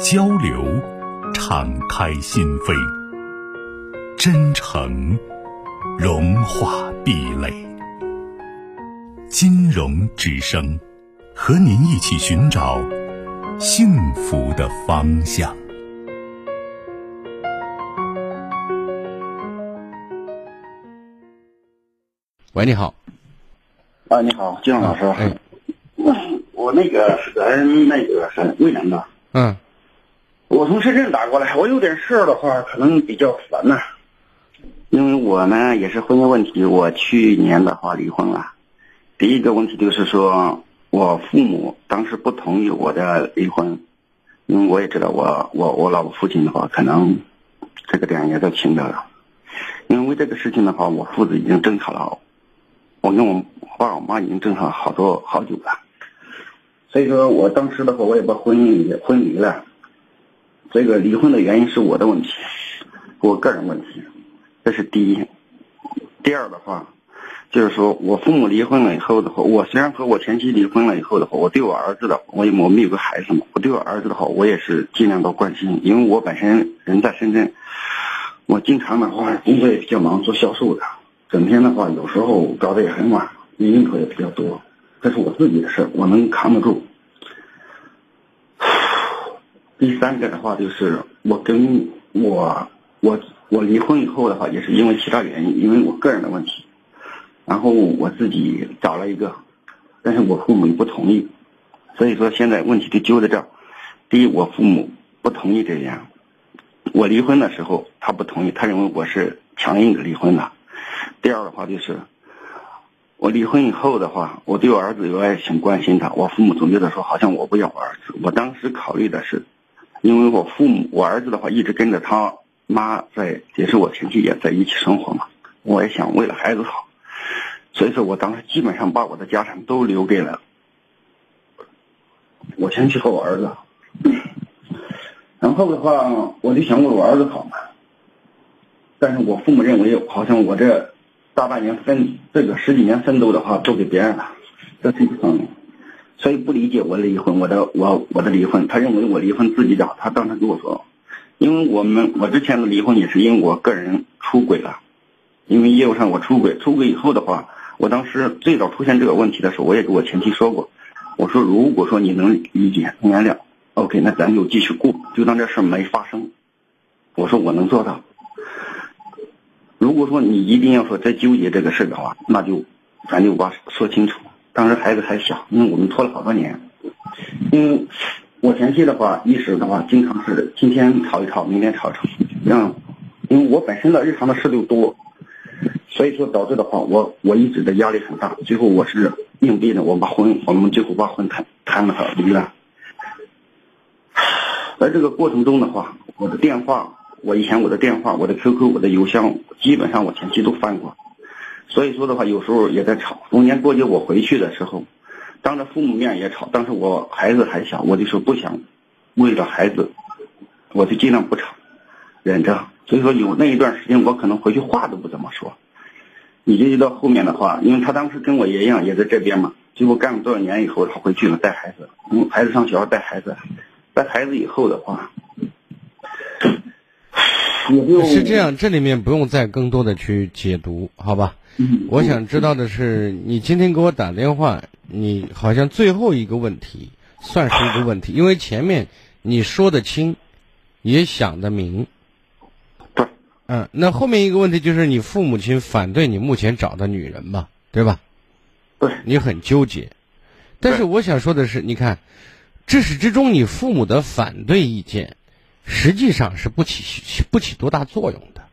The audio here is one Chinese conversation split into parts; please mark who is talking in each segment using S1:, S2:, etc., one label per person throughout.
S1: 交流，敞开心扉；真诚，融化壁垒。金融之声，和您一起寻找幸福的方向。
S2: 喂，你好。
S3: 啊，你好，金融老师。
S2: 哎，
S3: 我那个是咱那个是渭南的。
S2: 嗯。
S3: 我从深圳打过来，我有点事儿的话，可能比较烦呐。因为我呢也是婚姻问题，我去年的话离婚了。第一个问题就是说，我父母当时不同意我的离婚，因为我也知道我我我老婆父亲的话，可能这个点也在听着了。因为这个事情的话，我父子已经争吵了，我跟我爸我妈已经争吵好多好久了。所以说我当时的话，我也把婚姻婚离了。这个离婚的原因是我的问题，我个人问题，这是第一。第二的话，就是说我父母离婚了以后的话，我虽然和我前妻离婚了以后的话，我对我儿子的，我我们有个孩子嘛，我对我儿子的话，我也是尽量多关心，因为我本身人在深圳，我经常的话工作也比较忙，做销售的，整天的话有时候搞得也很晚，应酬也比较多，这是我自己的事我能扛得住。第三个的话就是我跟我我我离婚以后的话，也是因为其他原因，因为我个人的问题，然后我自己找了一个，但是我父母不同意，所以说现在问题就揪在这儿。第一，我父母不同意这样，我离婚的时候他不同意，他认为我是强硬的离婚的。第二的话就是，我离婚以后的话，我对我儿子有爱情关心他，我父母总觉得说好像我不要我儿子，我当时考虑的是。因为我父母，我儿子的话一直跟着他妈在，也是我前妻也在一起生活嘛。我也想为了孩子好，所以说我当时基本上把我的家产都留给了我前妻和我儿子。然后的话，我就想为我儿子好嘛。但是我父母认为，好像我这大半年奋这个十几年奋斗的话，都给别人了，这是一方面。所以不理解我的离婚，我的我我的离婚，他认为我离婚自己找。他当时跟我说，因为我们我之前的离婚也是因为我个人出轨了，因为业务上我出轨，出轨以后的话，我当时最早出现这个问题的时候，我也跟我前妻说过，我说如果说你能理解原谅，OK，那咱就继续过，就当这事没发生。我说我能做到。如果说你一定要说再纠结这个事的话，那就咱就把说清楚。当时孩子还小，因为我们拖了好多年。因为我前妻的话，一时的话，经常是今天吵一吵，明天吵一吵，让，因为我本身的日常的事就多，所以说导致的话，我我一直的压力很大。最后我是硬逼的，我把婚，我们最后把婚谈谈了离了。在这个过程中的话，我的电话，我以前我的电话，我的 QQ，我的邮箱，基本上我前妻都翻过。所以说的话，有时候也在吵。逢年过节我回去的时候，当着父母面也吵。当时我孩子还小，我就说不想为了孩子，我就尽量不吵，忍着。所以说有那一段时间，我可能回去话都不怎么说。你就到后面的话，因为他当时跟我爷一样，也在这边嘛。最后干了多少年以后，他回去了带孩子，嗯，孩子上学校带孩子，带孩子以后的话，
S2: 是这样。这里面不用再更多的去解读，好吧？我想知道的是，你今天给我打电话，你好像最后一个问题算是一个问题，因为前面你说得清，也想得明。
S3: 对。
S2: 嗯，那后面一个问题就是你父母亲反对你目前找的女人嘛，对吧？
S3: 对。
S2: 你很纠结，但是我想说的是，你看，至始至终你父母的反对意见，实际上是不起不起多大作用的。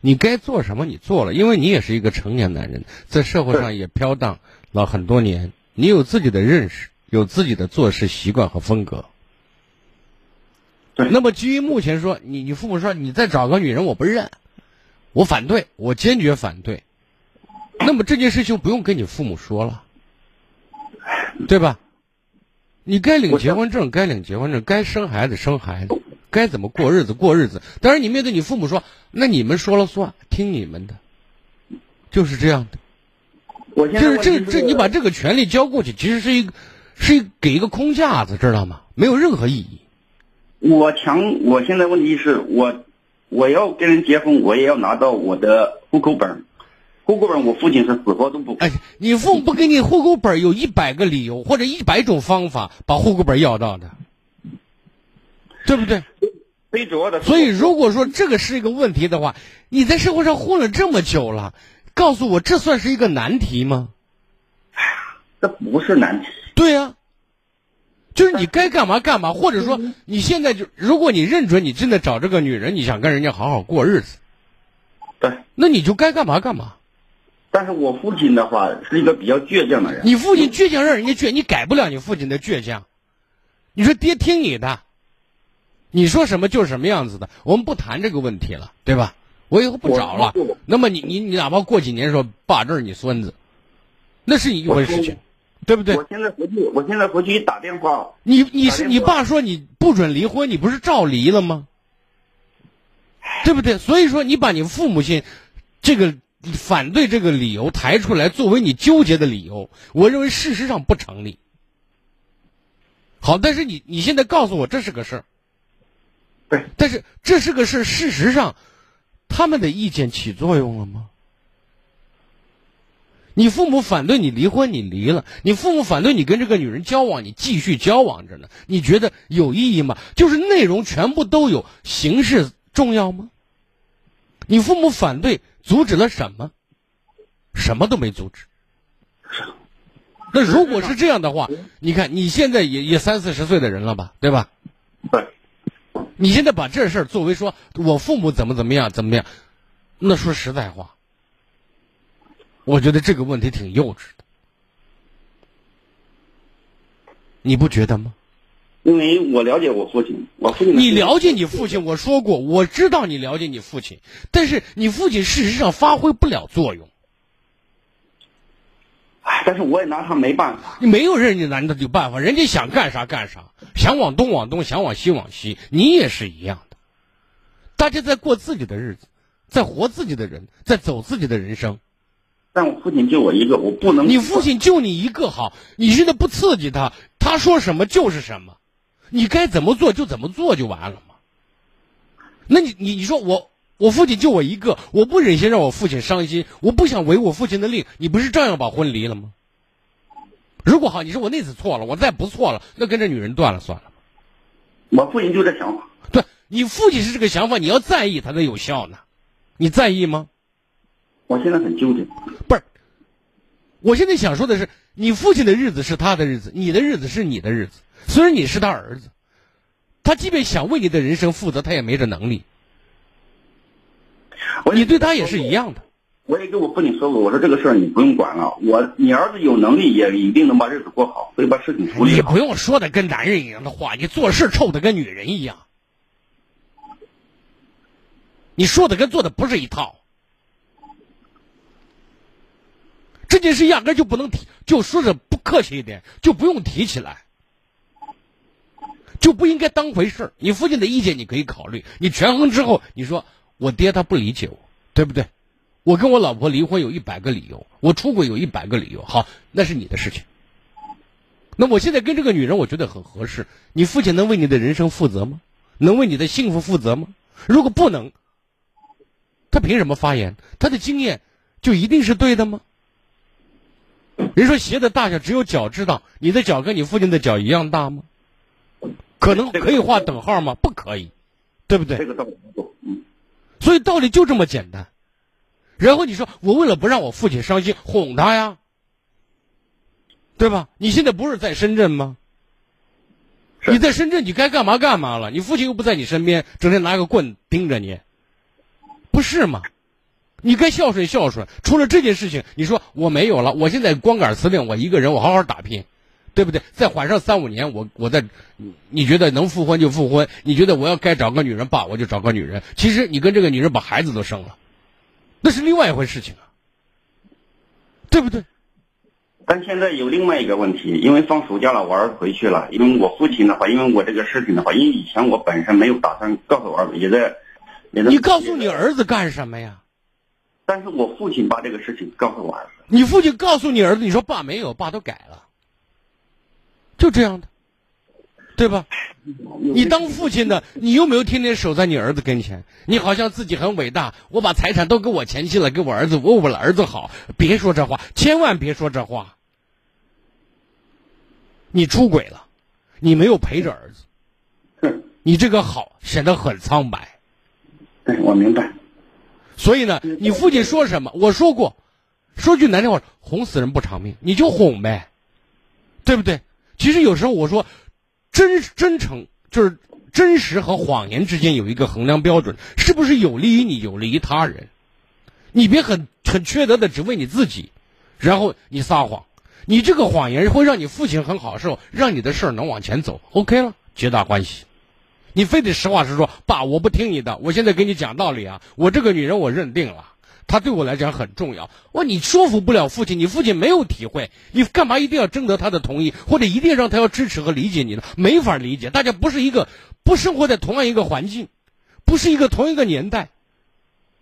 S2: 你该做什么，你做了，因为你也是一个成年男人，在社会上也飘荡了很多年，你有自己的认识，有自己的做事习惯和风格。
S3: 对
S2: 那么基于目前说，你你父母说你再找个女人，我不认，我反对，我坚决反对。那么这件事情不用跟你父母说了，对吧？你该领结婚证，该领结婚证，该生孩子生孩子，该怎么过日子过日子。当然，你面对你父母说，那你们说了算，听你们的，就是这样的。
S3: 我现在
S2: 就是这这，你把这个权利交过去，其实是一个是一给一个空架子，知道吗？没有任何意义。
S3: 我强，我现在问题是我我要跟人结婚，我也要拿到我的户口本，户口本我父亲是死活都不给。
S2: 哎，你父母不给你户口本儿，有一百个理由或者一百种方法把户口本要到的，对不对？
S3: 最主要的，
S2: 所以，如果说这个是一个问题的话，你在社会上混了这么久了，告诉我这算是一个难题吗？
S3: 哎呀这不是难题。
S2: 对呀、就是你该干嘛干嘛，或者说你现在就，如果你认准你真的找这个女人，你想跟人家好好过日子，
S3: 对，
S2: 那你就该干嘛干嘛。
S3: 但是我父亲的话是一个比较倔强的人。
S2: 你父亲倔强让人家倔，你改不了你父亲的倔强。你说爹听你的，你说什么就是什么样子的。我们不谈这个问题了，对吧？我以后不找了。那么你你你哪怕过几年说爸这是你孙子，那是一回事情，对不对？
S3: 我现在回去，我现在回去一打电话，
S2: 你你是你爸说你不准离婚，你不是照离了吗？对不对？所以说你把你父母亲这个反对这个理由抬出来作为你纠结的理由，我认为事实上不成立。好，但是你你现在告诉我这是个事儿，
S3: 对，
S2: 但是这是个事，事实上他们的意见起作用了吗？你父母反对你离婚，你离了；你父母反对你跟这个女人交往，你继续交往着呢。你觉得有意义吗？就是内容全部都有，形式重要吗？你父母反对，阻止了什么？什么都没阻止。那如果是这样的话，你看你现在也也三四十岁的人了吧，对吧？
S3: 对，
S2: 你现在把这事儿作为说我父母怎么怎么样怎么样，那说实在话，我觉得这个问题挺幼稚的，你不觉得吗？
S3: 因为我了解我父亲，我父亲的
S2: 你了解你父亲，我说过，我知道你了解你父亲，但是你父亲事实上发挥不了作用，
S3: 唉但是我也拿他没办法。
S2: 你没有人家拿他有办法，人家想干啥干啥，想往东往东，想往西往西，你也是一样的，大家在过自己的日子，在活自己的人，在走自己的人生。
S3: 但我父亲就我一个，我不能。
S2: 你父亲就你一个好，你现在不刺激他，他说什么就是什么，你该怎么做就怎么做就完了嘛。那你你你说我我父亲就我一个，我不忍心让我父亲伤心，我不想违我父亲的令，你不是照样把婚离了吗？如果好，你说我那次错了，我再不错了，那跟这女人断了算了。
S3: 我父亲就这想法。
S2: 对你父亲是这个想法，你要在意，它才有效呢。你在意吗？
S3: 我现在很纠结。
S2: 不是，我现在想说的是，你父亲的日子是他的日子，你的日子是你的日子。虽然你是他儿子，他即便想为你的人生负责，他也没这能力。
S3: 我
S2: 你对他也是一样的。
S3: 我也跟我父亲说过，我说这个事儿你不用管了，我你儿子有能力也一定能把日子过好，所以把事情处理好
S2: 你不。用说的跟男人一样的话，你做事臭的跟女人一样，你说的跟做的不是一套。这件事压根就不能提，就说的不客气一点，就不用提起来，就不应该当回事儿。你父亲的意见你可以考虑，你权衡之后，你说我爹他不理解我，对不对？我跟我老婆离婚有一百个理由，我出轨有一百个理由，好，那是你的事情。那我现在跟这个女人，我觉得很合适。你父亲能为你的人生负责吗？能为你的幸福负责吗？如果不能，他凭什么发言？他的经验就一定是对的吗？人说鞋的大小只有脚知道，你的脚跟你父亲的脚一样大吗？可能可以画等号吗？不可以，对不对？所以道理就这么简单。然后你说我为了不让我父亲伤心，哄他呀，对吧？你现在不是在深圳吗？你在深圳，你该干嘛干嘛了。你父亲又不在你身边，整天拿个棍盯着你，不是吗？你该孝顺孝顺。除了这件事情，你说我没有了，我现在光杆司令，我一个人，我好好打拼，对不对？再缓上三五年，我我再，你觉得能复婚就复婚，你觉得我要该找个女人爸，我就找个女人。其实你跟这个女人把孩子都生了，那是另外一回事情啊，对不对？
S3: 但现在有另外一个问题，因为放暑假了，我儿子回去了。因为我父亲的话，因为我这个事情的话，因为以前我本身没有打算告诉我儿子，也在，也在。
S2: 你告诉你儿子干什么呀？
S3: 但是我父亲把这个事情告诉我儿子。
S2: 你父亲告诉你儿子，你说爸没有，爸都改了。就这样的，对吧？你当父亲的，你有没有天天守在你儿子跟前？你好像自己很伟大，我把财产都给我前妻了，给我儿子，我为了儿子好。别说这话，千万别说这话。你出轨了，你没有陪着儿子，你这个好显得很苍白。
S3: 对，我明白。
S2: 所以呢，你父亲说什么？我说过，说句难听话，哄死人不偿命，你就哄呗，对不对？其实有时候我说，真真诚就是真实和谎言之间有一个衡量标准，是不是有利于你，有利于他人？你别很很缺德的只为你自己，然后你撒谎，你这个谎言会让你父亲很好受，让你的事儿能往前走，OK 了，皆大欢喜。你非得实话实说，爸，我不听你的，我现在给你讲道理啊，我这个女人我认定了。他对我来讲很重要。哇，你说服不了父亲，你父亲没有体会，你干嘛一定要征得他的同意，或者一定让他要支持和理解你呢？没法理解，大家不是一个，不生活在同样一个环境，不是一个同一个年代，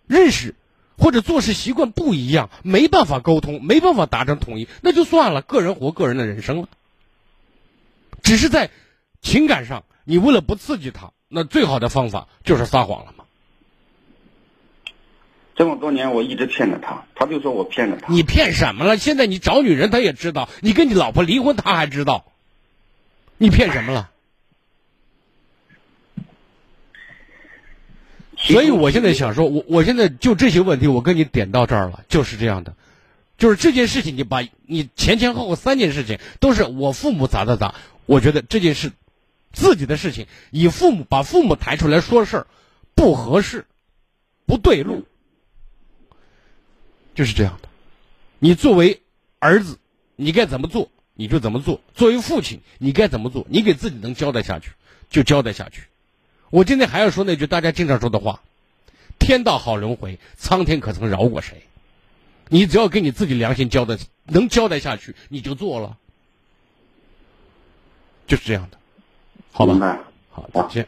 S2: 认识或者做事习惯不一样，没办法沟通，没办法达成统一，那就算了，个人活个人的人生了。只是在情感上，你为了不刺激他，那最好的方法就是撒谎了嘛。
S3: 这么多年，我一直骗着他，他就说我骗着他。
S2: 你骗什么了？现在你找女人，他也知道；你跟你老婆离婚，他还知道。你骗什么了？所以我现在想说，我我现在就这些问题，我跟你点到这儿了，就是这样的。就是这件事情，你把你前前后后三件事情都是我父母咋咋咋，我觉得这件事自己的事情，以父母把父母抬出来说事儿，不合适，不对路。就是这样的，你作为儿子，你该怎么做你就怎么做；作为父亲，你该怎么做，你给自己能交代下去就交代下去。我今天还要说那句大家经常说的话：“天道好轮回，苍天可曾饶过谁？”你只要给你自己良心交代，能交代下去，你就做了，就是这样的，好吧？好，再见。